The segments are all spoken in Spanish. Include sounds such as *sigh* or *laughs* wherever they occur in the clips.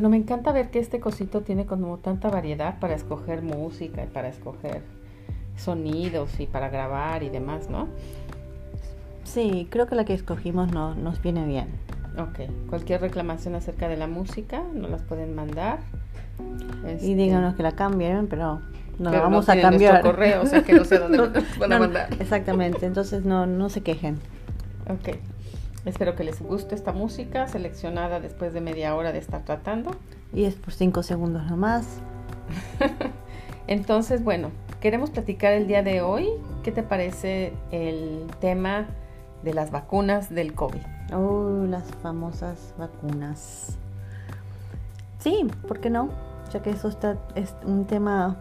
Bueno, me encanta ver que este cosito tiene como tanta variedad para escoger música y para escoger sonidos y para grabar y demás, ¿no? Sí, creo que la que escogimos no, nos viene bien. Ok, cualquier reclamación acerca de la música nos las pueden mandar. Y díganos que la cambien, pero no la vamos a cambiar. correo, o sea que no sé dónde *laughs* nos van a mandar. Exactamente, entonces no, no se quejen. Ok, espero que les guste esta música seleccionada después de media hora de estar tratando. Y es por cinco segundos nomás. *laughs* entonces, bueno, queremos platicar el día de hoy. ¿Qué te parece el tema de las vacunas del COVID? Oh, las famosas vacunas. Sí, ¿por qué no? Ya que eso está, es un tema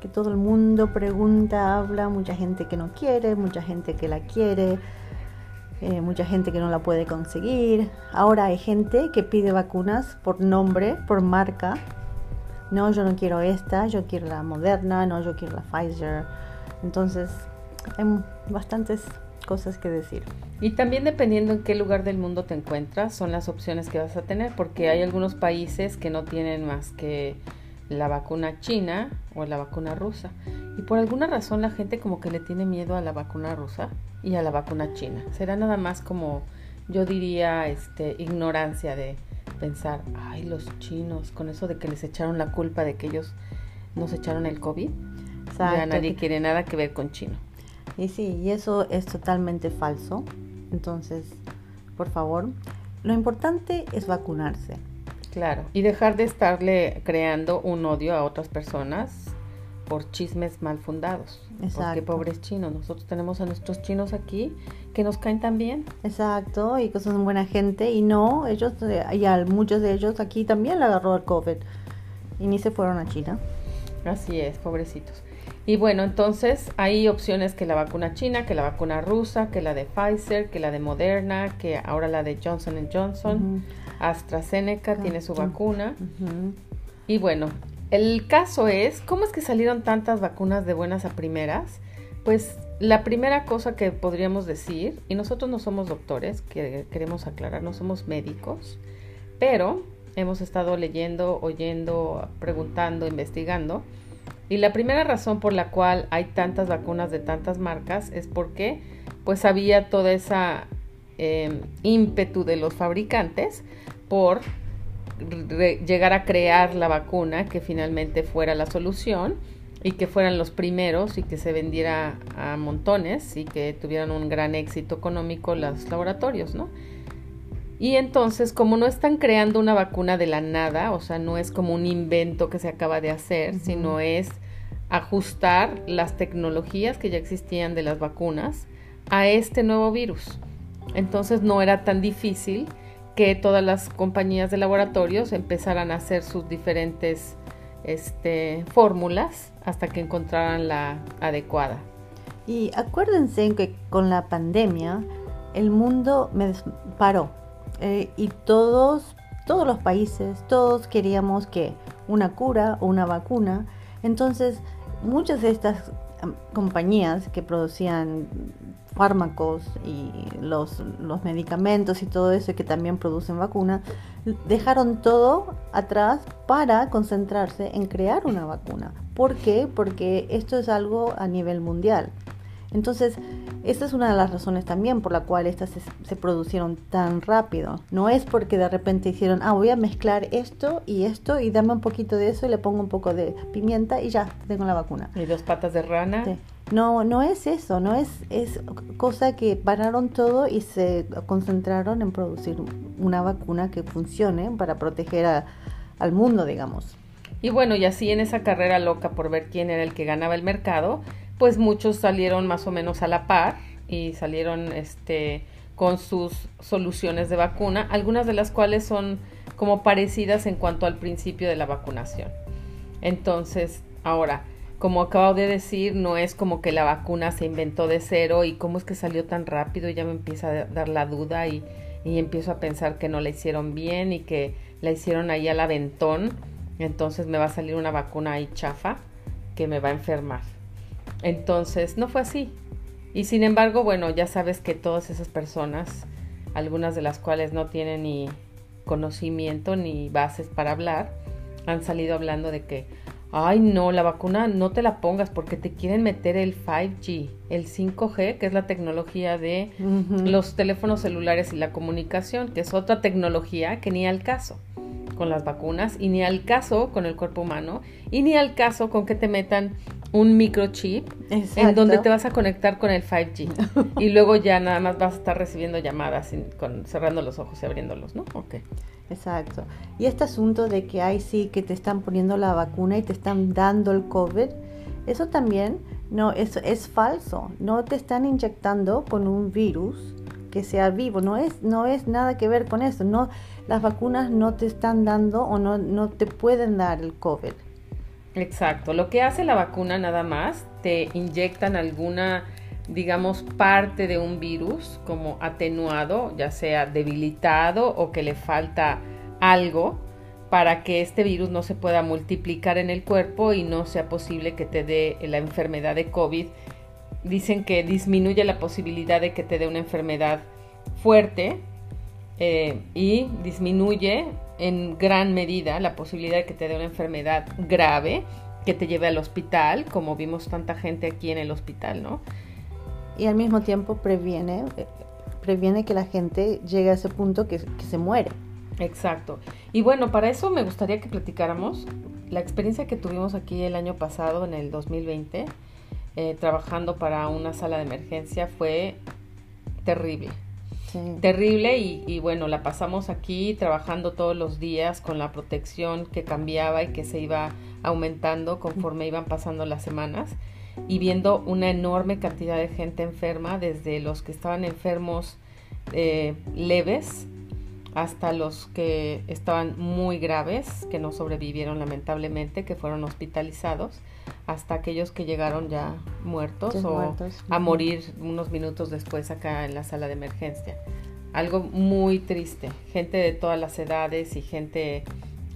que todo el mundo pregunta, habla, mucha gente que no quiere, mucha gente que la quiere, eh, mucha gente que no la puede conseguir. Ahora hay gente que pide vacunas por nombre, por marca. No, yo no quiero esta, yo quiero la Moderna, no, yo quiero la Pfizer. Entonces, hay bastantes cosas que decir. Y también dependiendo en qué lugar del mundo te encuentras, son las opciones que vas a tener, porque hay algunos países que no tienen más que la vacuna china o la vacuna rusa. Y por alguna razón la gente como que le tiene miedo a la vacuna rusa y a la vacuna china. Será nada más como, yo diría, este, ignorancia de pensar, ay, los chinos, con eso de que les echaron la culpa de que ellos nos echaron el COVID. Ya nadie quiere nada que ver con chino. Y sí, y eso es totalmente falso. Entonces, por favor, lo importante es vacunarse. Claro, y dejar de estarle creando un odio a otras personas por chismes mal fundados. Exacto. Porque pobres chinos, nosotros tenemos a nuestros chinos aquí que nos caen también. Exacto, y que son buena gente y no, ellos, eh, y a muchos de ellos aquí también le agarró el COVID y ni se fueron a China. Así es, pobrecitos. Y bueno, entonces hay opciones que la vacuna china, que la vacuna rusa, que la de Pfizer, que la de Moderna, que ahora la de Johnson Johnson, AstraZeneca tiene su vacuna. Y bueno, el caso es, ¿cómo es que salieron tantas vacunas de buenas a primeras? Pues la primera cosa que podríamos decir, y nosotros no somos doctores, que queremos aclarar, no somos médicos, pero hemos estado leyendo, oyendo, preguntando, investigando y la primera razón por la cual hay tantas vacunas de tantas marcas es porque pues había toda esa em, ímpetu de los fabricantes por llegar a crear la vacuna que finalmente fuera la solución y que fueran los primeros y que se vendiera a montones y que tuvieran un gran éxito económico los laboratorios, ¿no? Y entonces, como no están creando una vacuna de la nada, o sea, no es como un invento que se acaba de hacer, sino es ajustar las tecnologías que ya existían de las vacunas a este nuevo virus. Entonces no era tan difícil que todas las compañías de laboratorios empezaran a hacer sus diferentes este, fórmulas hasta que encontraran la adecuada. Y acuérdense que con la pandemia el mundo me paró eh, y todos, todos los países, todos queríamos que una cura o una vacuna. Entonces, muchas de estas compañías que producían fármacos y los, los, medicamentos y todo eso que también producen vacunas, dejaron todo atrás para concentrarse en crear una vacuna. ¿Por qué? Porque esto es algo a nivel mundial. Entonces, esta es una de las razones también por la cual estas se, producieron tan rápido. No es porque de repente hicieron, ah, voy a mezclar esto y esto y dame un poquito de eso y le pongo un poco de pimienta y ya tengo la vacuna. ¿Y dos patas de rana? No, no es eso, no es, es cosa que pararon todo y se concentraron en producir una vacuna que funcione para proteger al mundo, digamos. Y bueno, y así en esa carrera loca por ver quién era el que ganaba el mercado, pues muchos salieron más o menos a la par y salieron este con sus soluciones de vacuna, algunas de las cuales son como parecidas en cuanto al principio de la vacunación. Entonces, ahora, como acabo de decir, no es como que la vacuna se inventó de cero y cómo es que salió tan rápido, ya me empieza a dar la duda y, y empiezo a pensar que no la hicieron bien y que la hicieron ahí al aventón, entonces me va a salir una vacuna ahí chafa que me va a enfermar. Entonces, no fue así. Y sin embargo, bueno, ya sabes que todas esas personas, algunas de las cuales no tienen ni conocimiento ni bases para hablar, han salido hablando de que, ay no, la vacuna no te la pongas porque te quieren meter el 5G, el 5G, que es la tecnología de los teléfonos celulares y la comunicación, que es otra tecnología que ni al caso con las vacunas y ni al caso con el cuerpo humano y ni al caso con que te metan un microchip en donde te vas a conectar con el 5G y luego ya nada más vas a estar recibiendo llamadas con, cerrando los ojos y abriéndolos, ¿no? Ok. Exacto. Y este asunto de que hay sí que te están poniendo la vacuna y te están dando el COVID, eso también no es, es falso. No te están inyectando con un virus que sea vivo. No es, no es nada que ver con eso. No, las vacunas no te están dando o no, no te pueden dar el COVID. Exacto. Lo que hace la vacuna nada más, te inyectan alguna, digamos, parte de un virus como atenuado, ya sea debilitado o que le falta algo para que este virus no se pueda multiplicar en el cuerpo y no sea posible que te dé la enfermedad de COVID. Dicen que disminuye la posibilidad de que te dé una enfermedad fuerte eh, y disminuye en gran medida la posibilidad de que te dé una enfermedad grave que te lleve al hospital, como vimos tanta gente aquí en el hospital, ¿no? Y al mismo tiempo previene, previene que la gente llegue a ese punto que, se muere. Exacto. Y bueno, para eso me gustaría que platicáramos la experiencia que tuvimos aquí el año pasado, en el 2020, eh, trabajando para una sala de emergencia, fue terrible. Terrible y, bueno, la pasamos aquí trabajando todos los días con la protección que cambiaba y que se iba aumentando conforme iban pasando las semanas y viendo una enorme cantidad de gente enferma, desde los que estaban enfermos eh, leves hasta los que estaban muy graves, que no sobrevivieron lamentablemente, que fueron hospitalizados, hasta aquellos que llegaron ya muertos o a morir unos minutos después acá en la sala de emergencia. Algo muy triste, gente de todas las edades y gente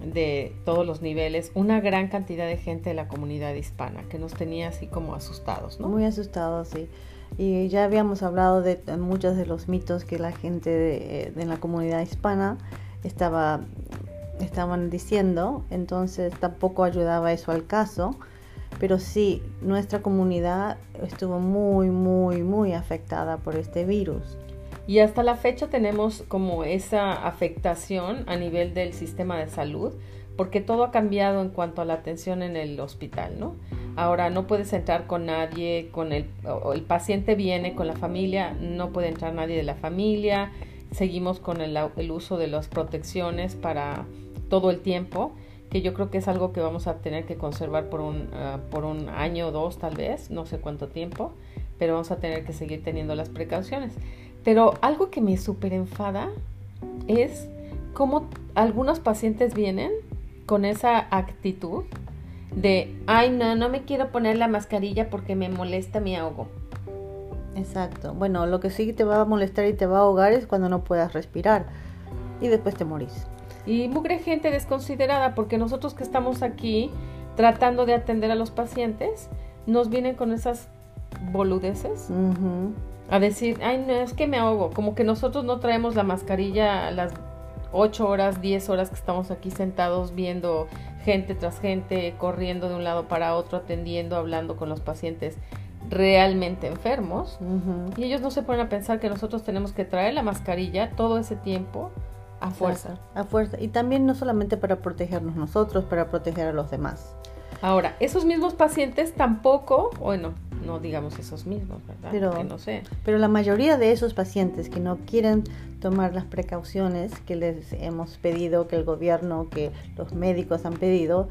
de todos los niveles, una gran cantidad de gente de la comunidad hispana que nos tenía así como asustados, ¿no? Muy asustados, sí. Y ya habíamos hablado de muchos de los mitos que la gente de, de la comunidad hispana estaba, estaban diciendo, entonces tampoco ayudaba eso al caso. Pero sí, nuestra comunidad estuvo muy, muy, muy afectada por este virus. Y hasta la fecha tenemos como esa afectación a nivel del sistema de salud, porque todo ha cambiado en cuanto a la atención en el hospital, ¿no? Ahora no puedes entrar con nadie, con el, el paciente viene con la familia, no puede entrar nadie de la familia, seguimos con el, el uso de las protecciones para todo el tiempo, que yo creo que es algo que vamos a tener que conservar por un, ah, por un año o dos tal vez, no sé cuánto tiempo, pero vamos a tener que seguir teniendo las precauciones. Pero algo que me súper enfada es cómo algunos pacientes vienen con esa actitud de, ay, no, no me quiero poner la mascarilla porque me molesta mi ahogo. Exacto. Bueno, lo que sí te va a molestar y te va a ahogar es cuando no puedas respirar y después te morís. Y mugre gente desconsiderada porque nosotros que estamos aquí tratando de atender a los pacientes, nos vienen con esas boludeces a decir, ay, no, es que me ahogo. Como que nosotros no traemos la mascarilla las 8 horas, 10 horas que estamos aquí sentados viendo gente tras gente, corriendo de un lado para otro, atendiendo, hablando con los pacientes realmente enfermos. Y ellos no se ponen a pensar que nosotros tenemos que traer la mascarilla todo ese tiempo a fuerza. A fuerza. Y también no solamente para protegernos nosotros, para proteger a los demás. Ahora, esos mismos pacientes tampoco, bueno, no digamos esos mismos, ¿verdad? Pero, no sé. pero la mayoría de esos pacientes que no quieren tomar las precauciones que les hemos pedido, que el gobierno, que los médicos han pedido,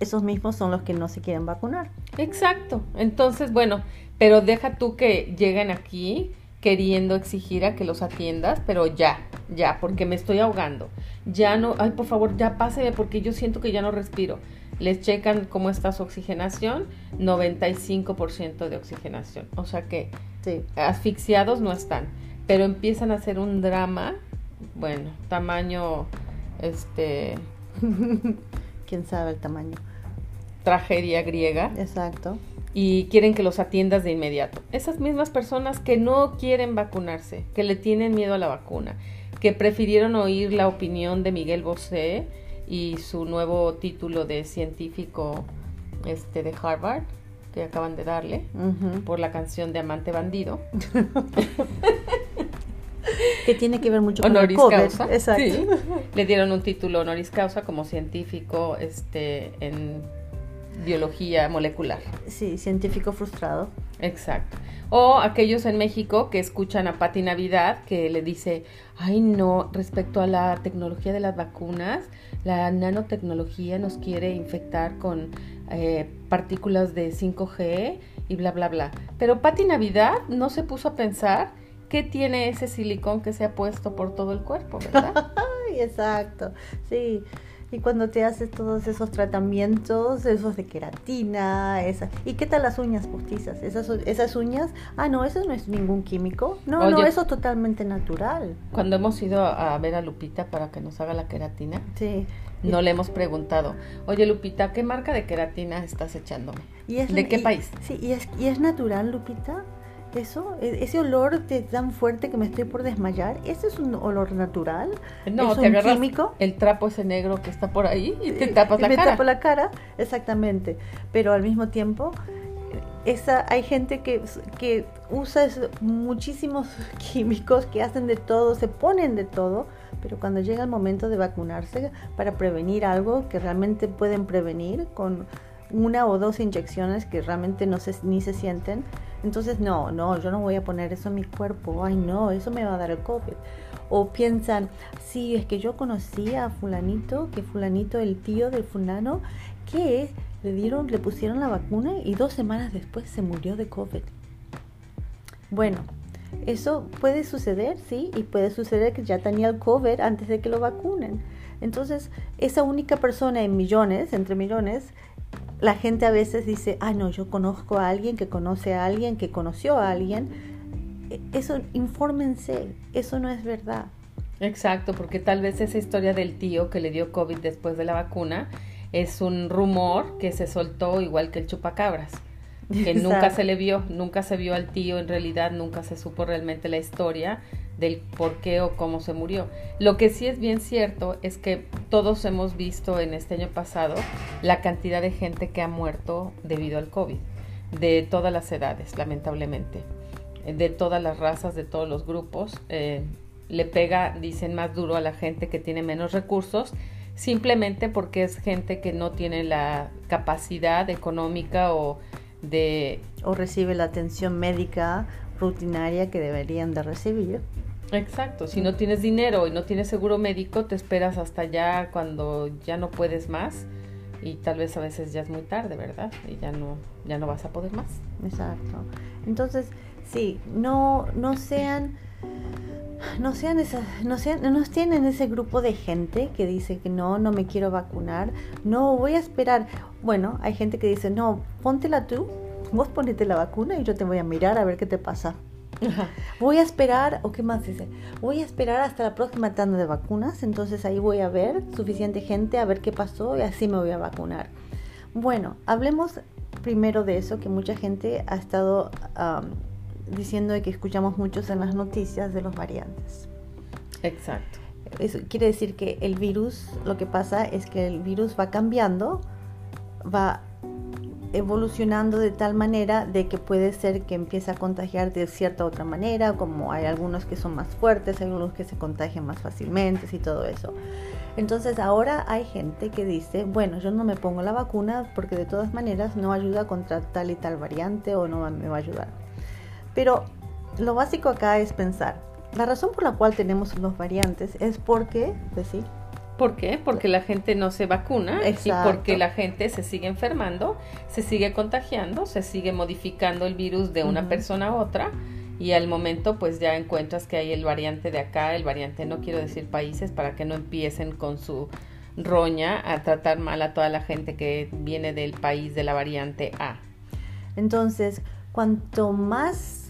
esos mismos son los que no se quieren vacunar. Exacto. Entonces, bueno, pero deja tú que lleguen aquí queriendo exigir a que los atiendas, pero ya, ya, porque me estoy ahogando. Ya no, ay, por favor, ya páseme porque yo siento que ya no respiro les checan cómo está su oxigenación, 95% de oxigenación. O sea que asfixiados no están, pero empiezan a hacer un drama, bueno, tamaño, este... *laughs* ¿Quién sabe el tamaño? Tragedia griega. Exacto. y quieren que los atiendas de inmediato. Esas mismas personas que no quieren vacunarse, que le tienen miedo a la vacuna, que prefirieron oír la opinión de Miguel Bosé y su nuevo título de científico este, de Harvard, que acaban de darle, por la canción de Amante Bandido. *laughs* que tiene que ver mucho con honoris causa. Exacto. Le dieron un título honoris causa como científico este, en biología molecular. Sí, científico frustrado. Exacto. O aquellos en México que escuchan a Pati Navidad que le dice, ay no, respecto a la tecnología de las vacunas, la nanotecnología nos quiere infectar con eh, partículas de 5G y bla, bla, bla. Pero Pati Navidad no se puso a pensar qué tiene ese silicón que se ha puesto por todo el cuerpo, ¿verdad? *laughs* Exacto, sí. Y cuando te haces todos esos tratamientos, esos de queratina, esa, ¿y qué tal las uñas postizas? Esas, esas uñas, ah, no, eso no es ningún químico. No, no, eso es totalmente natural. Cuando hemos ido a ver a Lupita para que nos haga la queratina, sí. no le hemos preguntado, oye Lupita, ¿qué marca de queratina estás echándome? ¿De qué país? Sí, y es, y es natural, Lupita eso, e, ese olor tan fuerte que me estoy por desmayar, ¿ese es un olor natural? No, ¿Es te un químico? el trapo ese negro que está por ahí y te tapas la me cara. Me tapo la cara, exactamente. Pero al mismo tiempo, esa, hay gente que, que usa muchísimos *laughs* químicos que hacen de todo, se ponen de todo, pero cuando llega el momento de vacunarse para prevenir algo que realmente pueden prevenir con una o dos inyecciones que realmente no se, ni se sienten, entonces, no, no, yo no voy a poner eso en mi cuerpo. Ay, no, eso me va a dar el COVID. O piensan, sí, es que yo conocí a fulanito, que fulanito, el tío del fulano, que le dieron, le pusieron la vacuna y dos semanas después se murió de COVID. Bueno, eso puede suceder, sí, y puede suceder que ya tenía el COVID antes de que lo vacunen. Entonces, esa única persona en millones, entre millones, la gente a veces dice, ah, no, yo conozco a alguien que conoce a alguien que conoció a alguien. E, eso, infórmense, eso no es verdad. Exacto, porque tal vez esa historia del tío que le dio COVID después de la vacuna es un rumor que se soltó igual que el chupacabras, que nunca se le vio, nunca se vio al tío, en realidad nunca se supo realmente la historia del por qué o cómo se murió. Lo que sí es bien cierto es que todos hemos visto en este año pasado la cantidad de gente que ha muerto debido al COVID, de todas las edades, lamentablemente, de todas las razas, de todos los grupos. Eh, le pega, dicen, más duro a la gente que tiene menos recursos, simplemente porque es gente que no tiene la capacidad económica o de... O recibe la atención médica rutinaria que deberían de recibir. Exacto, si no tienes dinero y no tienes seguro médico, te esperas hasta ya cuando ya no puedes más y tal vez a veces ya es muy tarde, ¿verdad? Y ya no ya no vas a poder más. Exacto. Entonces, sí, no no sean no sean esas, no sean, no tienen ese grupo de gente que dice que no, no me quiero vacunar, no voy a esperar. Bueno, hay gente que dice, no, póntela tú, vos ponete la vacuna y yo te voy a mirar a ver qué te pasa. *laughs* Voy a esperar, o qué más dice, voy a esperar hasta la próxima tanda de vacunas, entonces ahí voy a ver suficiente gente a ver qué pasó y así me voy a vacunar. Bueno, hablemos primero de eso, que mucha gente ha estado diciendo que escuchamos muchos en las noticias de los variantes. Exacto. Eso quiere decir que el virus, lo que pasa es que el virus va cambiando, va evolucionando de tal manera de que puede ser que empiece a contagiar de cierta otra manera, como hay algunos que son más fuertes, algunos que se contagian más fácilmente y todo eso. Entonces ahora hay gente que dice, bueno, yo no me pongo la vacuna porque de todas maneras no ayuda contra tal y tal variante o no me va a ayudar. Pero lo básico acá es pensar, la razón por la cual tenemos los variantes es porque, decir, pues ¿Por qué? Porque la gente no se vacuna y porque la gente se sigue enfermando, se sigue contagiando, se sigue modificando el virus de una persona a otra y al momento pues ya encuentras que hay el variante de acá, el variante no quiero decir países para que no empiecen con su roña a tratar mal a toda la gente que viene del país de la variante A. Entonces, cuanto más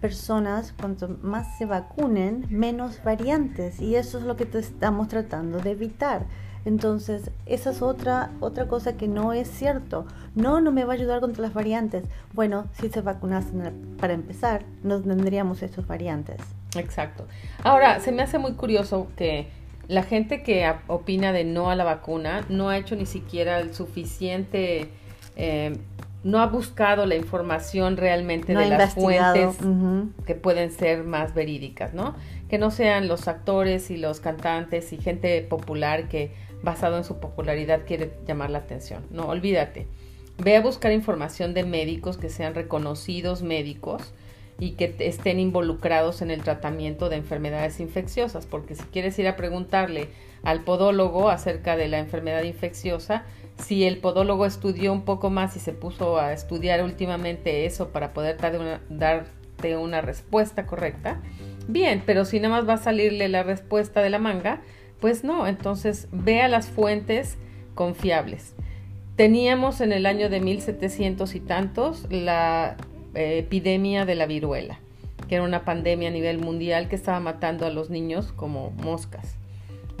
personas, cuanto más se vacunen, menos variantes. Y eso es lo que estamos tratando de evitar. Entonces, esa es otra, otra cosa que no es cierto. No, no me va a ayudar contra las variantes. Bueno, si se vacunasen para empezar, no tendríamos estas variantes. Exacto. Ahora, se me hace muy curioso que la gente que opina de no a la vacuna no ha hecho ni siquiera el suficiente, eh, no ha buscado la información realmente de las fuentes que pueden ser más verídicas, ¿no? Que no sean los actores y los cantantes y gente popular que basado en su popularidad quiere llamar la atención. No, olvídate. Ve a buscar información de médicos que sean reconocidos médicos y que estén involucrados en el tratamiento de enfermedades infecciosas, porque si quieres ir a preguntarle al podólogo acerca de la enfermedad infecciosa, si el podólogo estudió un poco más y se puso a estudiar últimamente eso para poder darte una respuesta correcta, bien, pero si nada más va a salirle la respuesta de la manga, pues no, entonces vea las fuentes confiables. Teníamos en el año de 1700 y tantos la epidemia de la viruela, que era una pandemia a nivel mundial que estaba matando a los niños como moscas.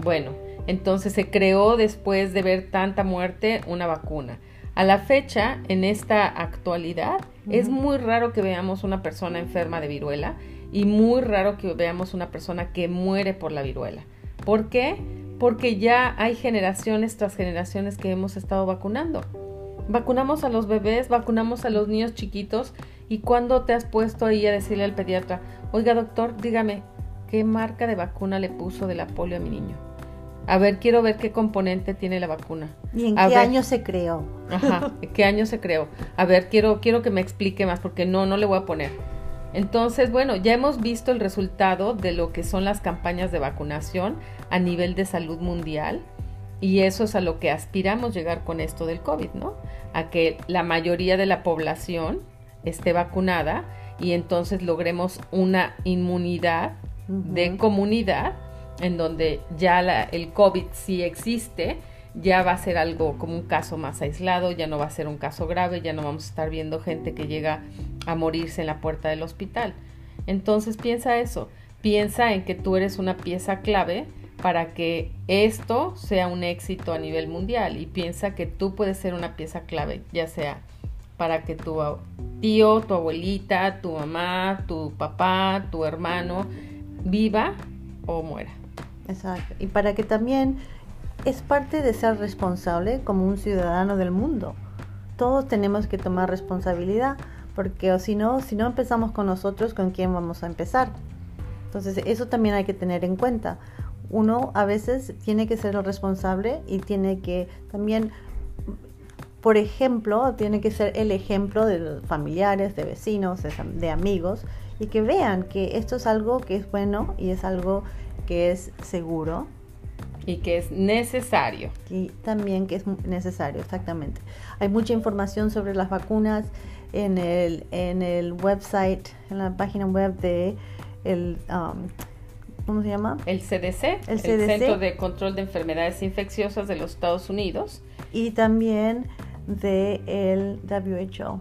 Bueno, entonces se creó después de ver tanta muerte una vacuna. A la fecha, en esta actualidad, es muy raro que veamos una persona enferma de viruela y muy raro que veamos una persona que muere por la viruela. ¿Por qué? Porque ya hay generaciones tras generaciones que hemos estado vacunando. Vacunamos a los bebés, vacunamos a los niños chiquitos y cuando te has puesto ahí a decirle al pediatra, oiga doctor, dígame, ¿qué marca de vacuna le puso de la polio a mi niño? A ver, quiero ver qué componente tiene la vacuna. ¿Y en qué año se creó? Ajá, ¿qué año se creó? A ver, quiero, quiero que me explique más porque no, no le voy a poner. Entonces, bueno, ya hemos visto el resultado de lo que son las campañas de vacunación a nivel de salud mundial y eso es a lo que aspiramos llegar con esto del COVID, ¿no? A que la mayoría de la población esté vacunada y entonces logremos una inmunidad de comunidad en donde ya el COVID sí existe, ya va a ser algo como un caso más aislado, ya no va a ser un caso grave, ya no vamos a estar viendo gente que llega a morirse en la puerta del hospital. Entonces piensa eso, piensa en que tú eres una pieza clave para que esto sea un éxito a nivel mundial y piensa que tú puedes ser una pieza clave, ya sea para que tu tío, tu abuelita, tu mamá, tu papá, tu hermano viva o muera. Exacto. Y para que también es parte de ser responsable como un ciudadano del mundo. Todos tenemos que tomar responsabilidad, porque si no, si no empezamos con nosotros, ¿con quién vamos a empezar? Entonces, eso también hay que tener en cuenta. Uno a veces tiene que ser el responsable y tiene que también, por ejemplo, tiene que ser el ejemplo de familiares, de vecinos, de amigos, y que vean que esto es algo que es bueno y es algo que es seguro y que es necesario. Y también que es necesario, exactamente. Hay mucha información sobre las vacunas en el, en el website, en la página web de el, um, ¿cómo se llama? El CDC, el, Centro de Control de Enfermedades Infecciosas de los Estados Unidos. Y también de el WHO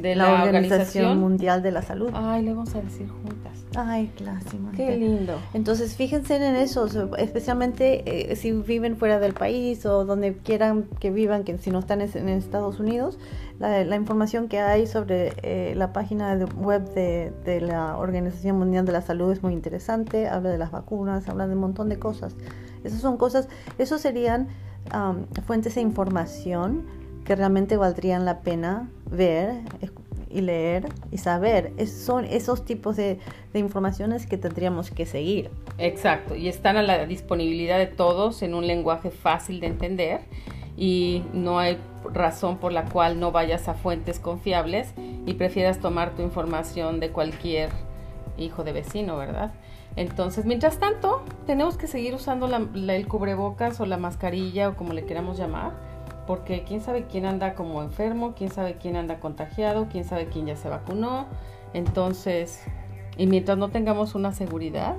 de la, Organización, Mundial de la Salud. Ay, le vamos a decir juntas. Ay, clásico. Qué lindo. Entonces, fíjense en eso, especialmente eh, si viven fuera del país o donde quieran que vivan, que si no están en Estados Unidos, la, información que hay sobre eh, la página web de, la Organización Mundial de la Salud es muy interesante, habla de las vacunas, habla de un montón de cosas. Esas son cosas, esos serían fuentes de información que realmente valdrían la pena ver y leer y saber. son esos tipos de, informaciones que tendríamos que seguir. Exacto, y están a la disponibilidad de todos en un lenguaje fácil de entender y no hay razón por la cual no vayas a fuentes confiables y prefieras tomar tu información de cualquier hijo de vecino, ¿verdad? Entonces, mientras tanto, tenemos que seguir usando el cubrebocas o la mascarilla o como le queramos llamar porque quién sabe quién anda como enfermo, quién sabe quién anda contagiado, quién sabe quién ya se vacunó. Entonces, y mientras no tengamos una seguridad,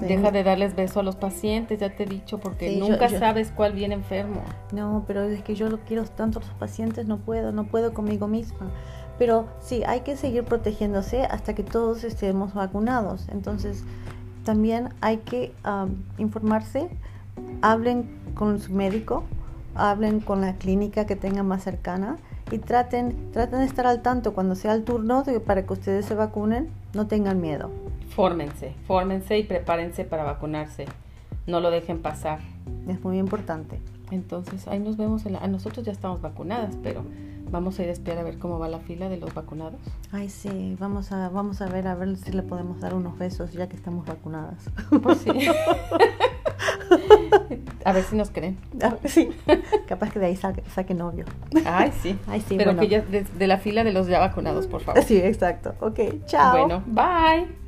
deja de darles beso a los pacientes, ya te he dicho, porque nunca sabes cuál viene enfermo. No, pero es que yo lo quiero tanto a los pacientes, no puedo, no puedo conmigo misma. Pero sí, hay que seguir protegiéndose hasta que todos estemos vacunados. Entonces, también hay que informarse, hablen con su médico, hablen con la clínica que tengan más cercana y traten, traten de estar al tanto cuando sea el turno de, para que ustedes se vacunen, no tengan miedo. Fórmense, fórmense y prepárense para vacunarse. No lo dejen pasar. Es muy importante. Entonces, ahí nos vemos. En la, nosotros ya estamos vacunadas, pero vamos a ir a esperar a ver cómo va la fila de los vacunados. Ay, sí, vamos a, vamos a ver a ver si le podemos dar unos besos ya que estamos vacunadas. Pues sí. *laughs* a ver si nos creen. Sí, capaz que de ahí saque, saque novio. Ay, sí. Ay, sí, Pero bueno. que ya de, de la fila de los ya vacunados, por favor. Sí, exacto. Ok, chao. Bueno, bye.